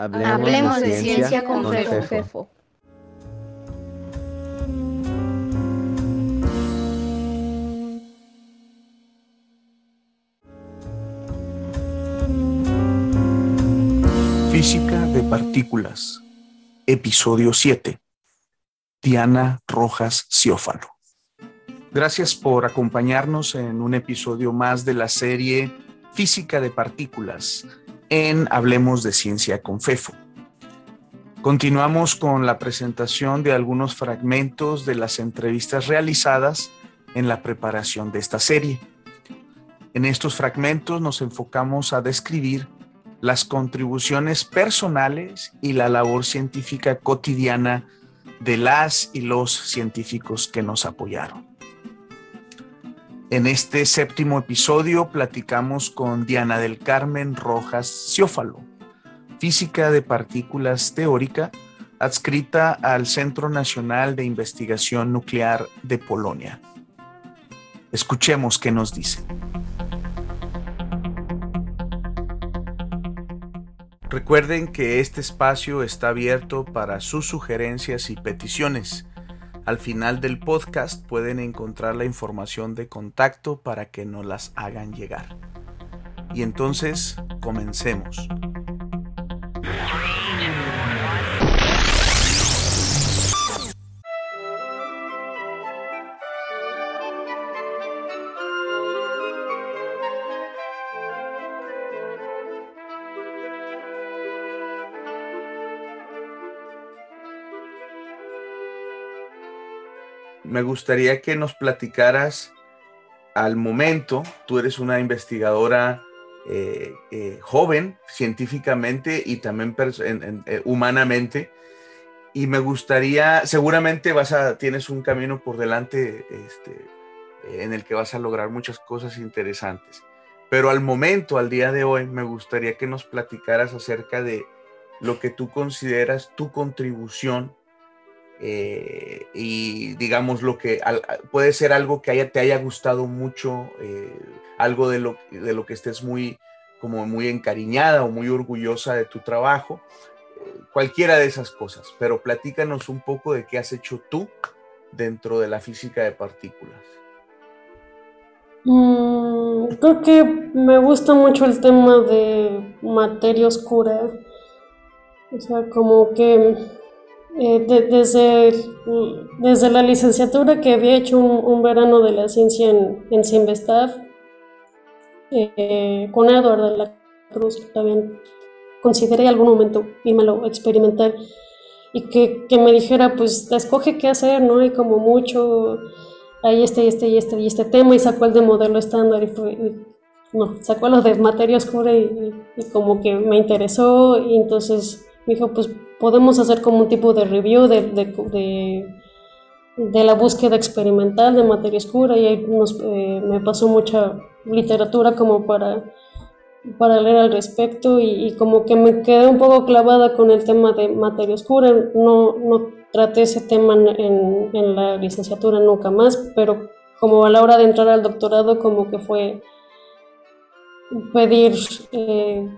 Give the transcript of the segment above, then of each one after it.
Hablemos, de, ciencia, con, Fefo. Física de partículas, episodio 7. Diana Rojas Ciófalo. Gracias por acompañarnos en un episodio más de la serie Física de partículas en Hablemos de Ciencia con FEFO. Continuamos con la presentación de algunos fragmentos de las entrevistas realizadas en la preparación de esta serie. En estos fragmentos nos enfocamos a describir las contribuciones personales y la labor científica cotidiana de las y los científicos que nos apoyaron. En este séptimo episodio platicamos con Diana del Carmen Rojas Ciófalo, física de partículas teórica, adscrita al Centro Nacional de Investigación Nuclear de Polonia. Escuchemos qué nos dice. Recuerden que este espacio está abierto para sus sugerencias y peticiones. Al final del podcast pueden encontrar la información de contacto para que nos las hagan llegar. Y entonces, comencemos. Me gustaría que nos platicaras al momento, tú eres una investigadora eh, eh, joven científicamente y también eh, humanamente, y me gustaría, seguramente vas a, tienes un camino por delante este, en el que vas a lograr muchas cosas interesantes. Pero al momento, al día de hoy, me gustaría que nos platicaras acerca de lo que tú consideras tu contribución eh, y digamos lo que puede ser algo que te haya gustado mucho, eh, algo de lo, de lo que estés muy, como muy encariñada o muy orgullosa de tu trabajo, eh, cualquiera de esas cosas, pero platícanos un poco de qué has hecho tú dentro de la física de partículas. Mm, creo que me gusta mucho el tema de materia oscura, o sea, como que eh, desde, desde la licenciatura que había hecho un, verano de la ciencia en, en eh, con Eduardo de la Cruz, que también consideré algún momento y me lo experimentar, y que, que, me dijera, pues, escoge qué hacer, ¿no? hay como mucho, ahí este, y este, y este, y este tema, y sacó el de modelo estándar, y fue, no, sacó lo de materia oscura, y, y como que me interesó, y entonces me dijo, pues, podemos hacer como un tipo de review de, de, de, la búsqueda experimental de materia oscura y ahí eh, me pasó mucha literatura como para, para leer al respecto y, como que me quedé un poco clavada con el tema de materia oscura. No, no traté ese tema en, en la licenciatura nunca más, pero como a la hora de entrar al doctorado como que fue pedir... Eh,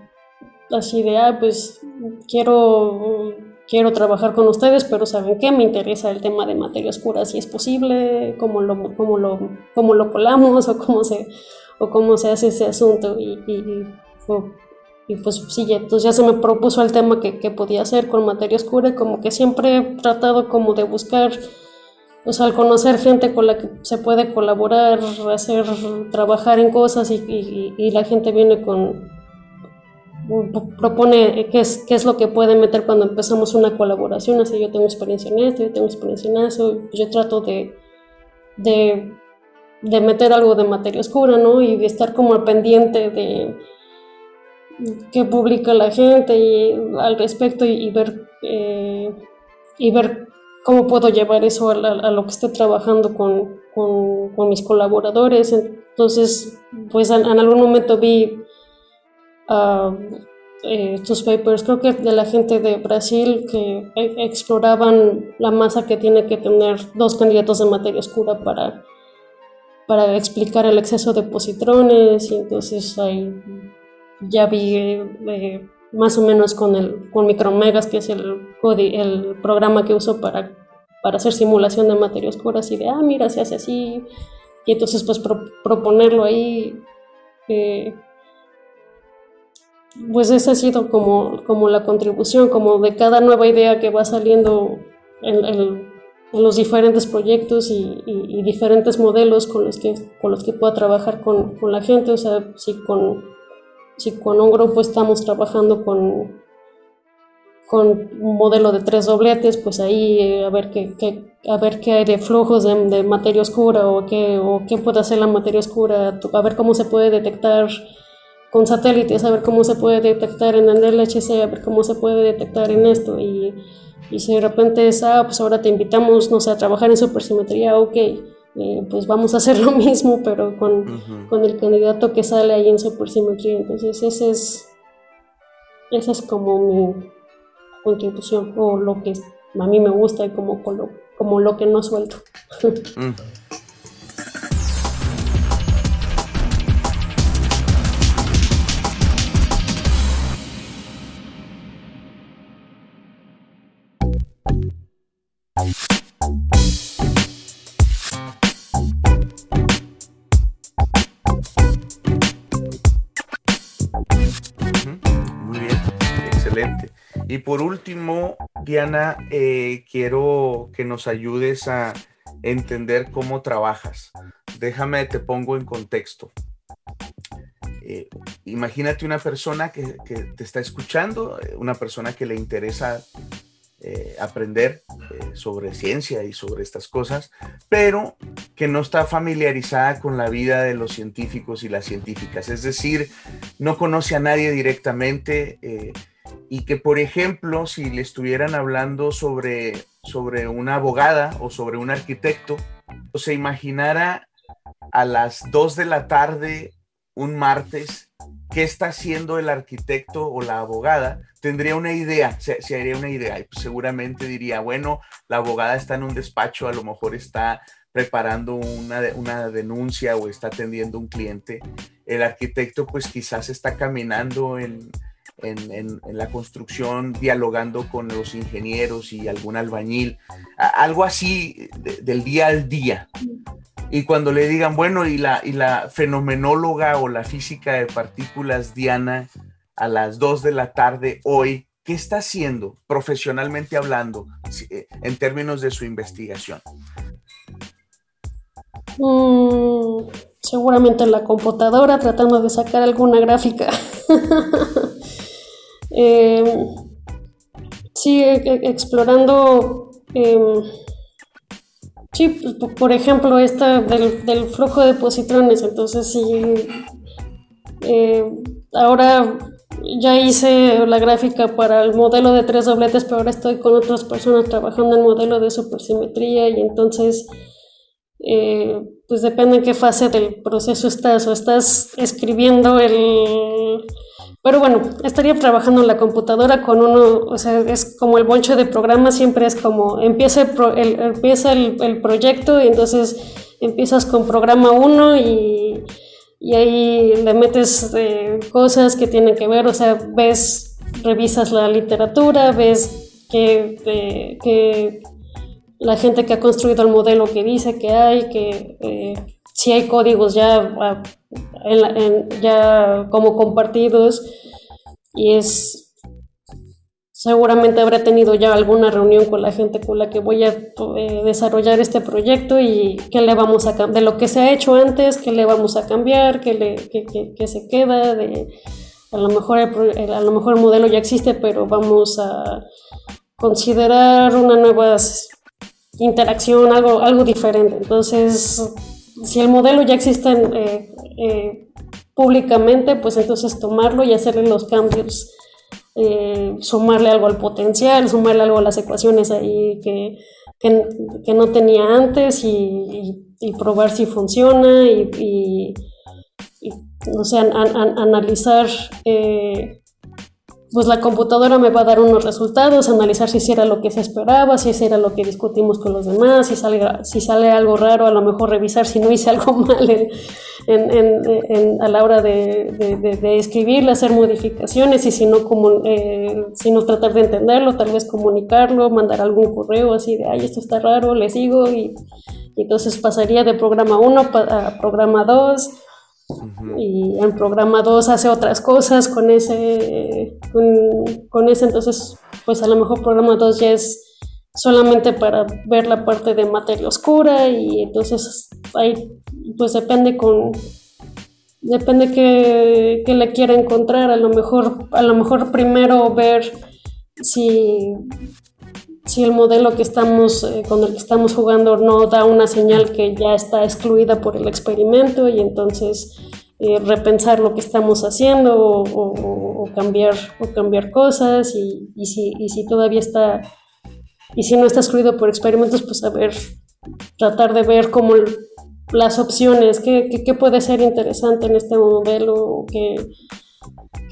así de, ah, pues quiero, quiero trabajar con ustedes, pero ¿saben qué? Me interesa el tema de materia oscura, si es posible, cómo lo, cómo lo, cómo lo colamos o cómo se, o cómo se hace ese asunto. Y, y, pues sí, entonces ya se me propuso el tema que, que podía hacer con materia oscura, como que siempre he tratado como de buscar o sea, al conocer gente con la que se puede colaborar, hacer, trabajar en cosas y, y la gente viene con, propone qué es, qué es lo que puede meter cuando empezamos una colaboración, así yo tengo experiencia en esto, yo tengo experiencia en eso, yo trato de, de, de meter algo de materia oscura, ¿no? Y de estar como al pendiente de qué publica la gente al respecto y, ver, eh, y ver cómo puedo llevar eso a, lo que esté trabajando con, con, mis colaboradores. Entonces, pues en algún momento vi eh, estos papers, creo que de la gente de Brasil que e, exploraban la masa que tiene que tener dos candidatos de materia oscura para, para explicar el exceso de positrones y entonces ahí ya vi eh, más o menos con, el, con Micromegas, que es el, el programa que uso para, para hacer simulación de materia oscura, así de, ah, mira, se hace así, y entonces pues proponerlo ahí. Eh, pues esa ha sido como, como la contribución, como de cada nueva idea que va saliendo en, los diferentes proyectos y, diferentes modelos con los que, con los que pueda trabajar con, con la gente, o sea, si con, si con un grupo estamos trabajando con, con un modelo de tres dobletes, pues ahí eh, a, ver qué, a ver qué hay de flujos de, de, materia oscura o qué, o qué puede hacer la materia oscura, a ver cómo se puede detectar con satélites, a ver cómo se puede detectar en el LHC, a ver cómo se puede detectar en esto. Y, y si de repente es, ah, pues ahora te invitamos, no sé, a trabajar en supersimetría, ok, eh, pues vamos a hacer lo mismo, pero con, con, el candidato que sale ahí en supersimetría. Entonces, ese es, esa es como mi contribución, o lo que a mí me gusta y como, como lo que no suelto. Mm. Y por último, Diana, eh, quiero que nos ayudes a entender cómo trabajas. Déjame, te pongo en contexto. Eh, imagínate una persona que, te está escuchando, eh, una persona que le interesa aprender sobre ciencia y sobre estas cosas, pero que no está familiarizada con la vida de los científicos y las científicas. Es decir, no conoce a nadie directamente y que, por ejemplo, si le estuvieran hablando sobre, sobre una abogada o sobre un arquitecto, se imaginara a las 2 de la tarde un martes qué está haciendo el arquitecto o la abogada, tendría una idea, se, haría una idea y pues seguramente diría, bueno, la abogada está en un despacho, a lo mejor está preparando una, una denuncia o está atendiendo un cliente. El arquitecto pues quizás está caminando en, en, la construcción, dialogando con los ingenieros y algún albañil, algo así del día al día. Y cuando le digan, bueno, y la, y la fenomenóloga o la física de partículas Diana a las 2 de la tarde hoy, ¿qué está haciendo profesionalmente hablando eh, en términos de su investigación? Mm, seguramente en la computadora tratando de sacar alguna gráfica. Eh, sigue explorando, em, sí, por ejemplo, esta del, flujo de positrones. Entonces, sí, eh, ahora ya hice la gráfica para el modelo de tres dobletes, pero ahora estoy con otras personas trabajando en modelo de supersimetría y entonces, eh, pues depende en qué fase del proceso estás o estás escribiendo el pero bueno, estaría trabajando en la computadora con uno, o sea, es como el bonche de programa, siempre es como empieza el, empieza el, proyecto y entonces empiezas con programa 1 y, y, ahí le metes eh, cosas que tienen que ver, o sea, ves, revisas la literatura, ves que, que la gente que ha construido el modelo que dice que hay, que eh, si hay códigos ya, ya como compartidos y es seguramente habrá tenido ya alguna reunión con la gente con la que voy a eh, desarrollar este proyecto y qué le vamos a de lo que se ha hecho antes, qué le vamos a cambiar, qué, le, qué, se queda, de, a, lo mejor a lo mejor el modelo ya existe, pero vamos a considerar una nueva interacción, algo, algo diferente. Entonces, si el modelo ya existe eh, eh, públicamente, pues entonces tomarlo y hacerle los cambios, eh, sumarle algo al potencial, sumarle algo a las ecuaciones ahí que, que, no tenía antes y, probar si funciona y, no sé, analizar pues la computadora me va a dar unos resultados, analizar si era lo que se esperaba, si era lo que discutimos con los demás, si, sale algo raro, a lo mejor revisar si no hice algo mal a la hora de, escribirle, hacer modificaciones y si no, como, eh, si no tratar de entenderlo, tal vez comunicarlo, mandar algún correo así de, ay, esto está raro, le sigo y, entonces pasaría de programa 1 a programa 2 y en programa 2 hace otras cosas con ese, con, ese, entonces pues a lo mejor programa 2 ya es solamente para ver la parte de materia oscura y entonces ahí pues depende con depende que, que le quiera encontrar. A lo mejor a lo mejor primero ver si si el modelo que estamos, eh, con el que estamos jugando no da una señal que ya está excluida por el experimento y entonces eh, repensar lo que estamos haciendo o, cambiar, o cambiar cosas y, si, todavía está, y si no está excluido por experimentos, pues a ver, tratar de ver cómo las opciones, qué, puede ser interesante en este modelo, que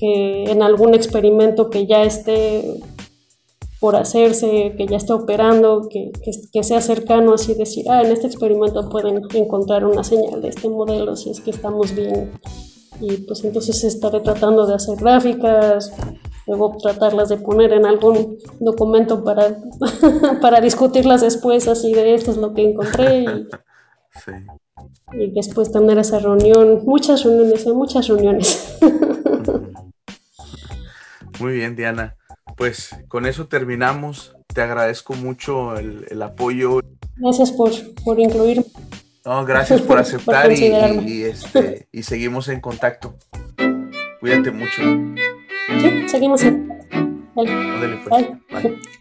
en algún experimento que ya esté por hacerse, que ya está operando, que, que, sea cercano, así decir, ah, en este experimento pueden encontrar una señal de este modelo si es que estamos bien. Y pues entonces estaré tratando de hacer gráficas, luego tratarlas de poner en algún documento para, para discutirlas después, así de esto es lo que encontré. Y, y después tener esa reunión, muchas reuniones, muchas reuniones. Muy bien, Diana pues con eso terminamos. Te agradezco mucho el, apoyo. Gracias por, por incluirme. No, gracias por aceptar y, este, y seguimos en contacto. Cuídate mucho. Sí, seguimos en. Dale. Pues. Bye.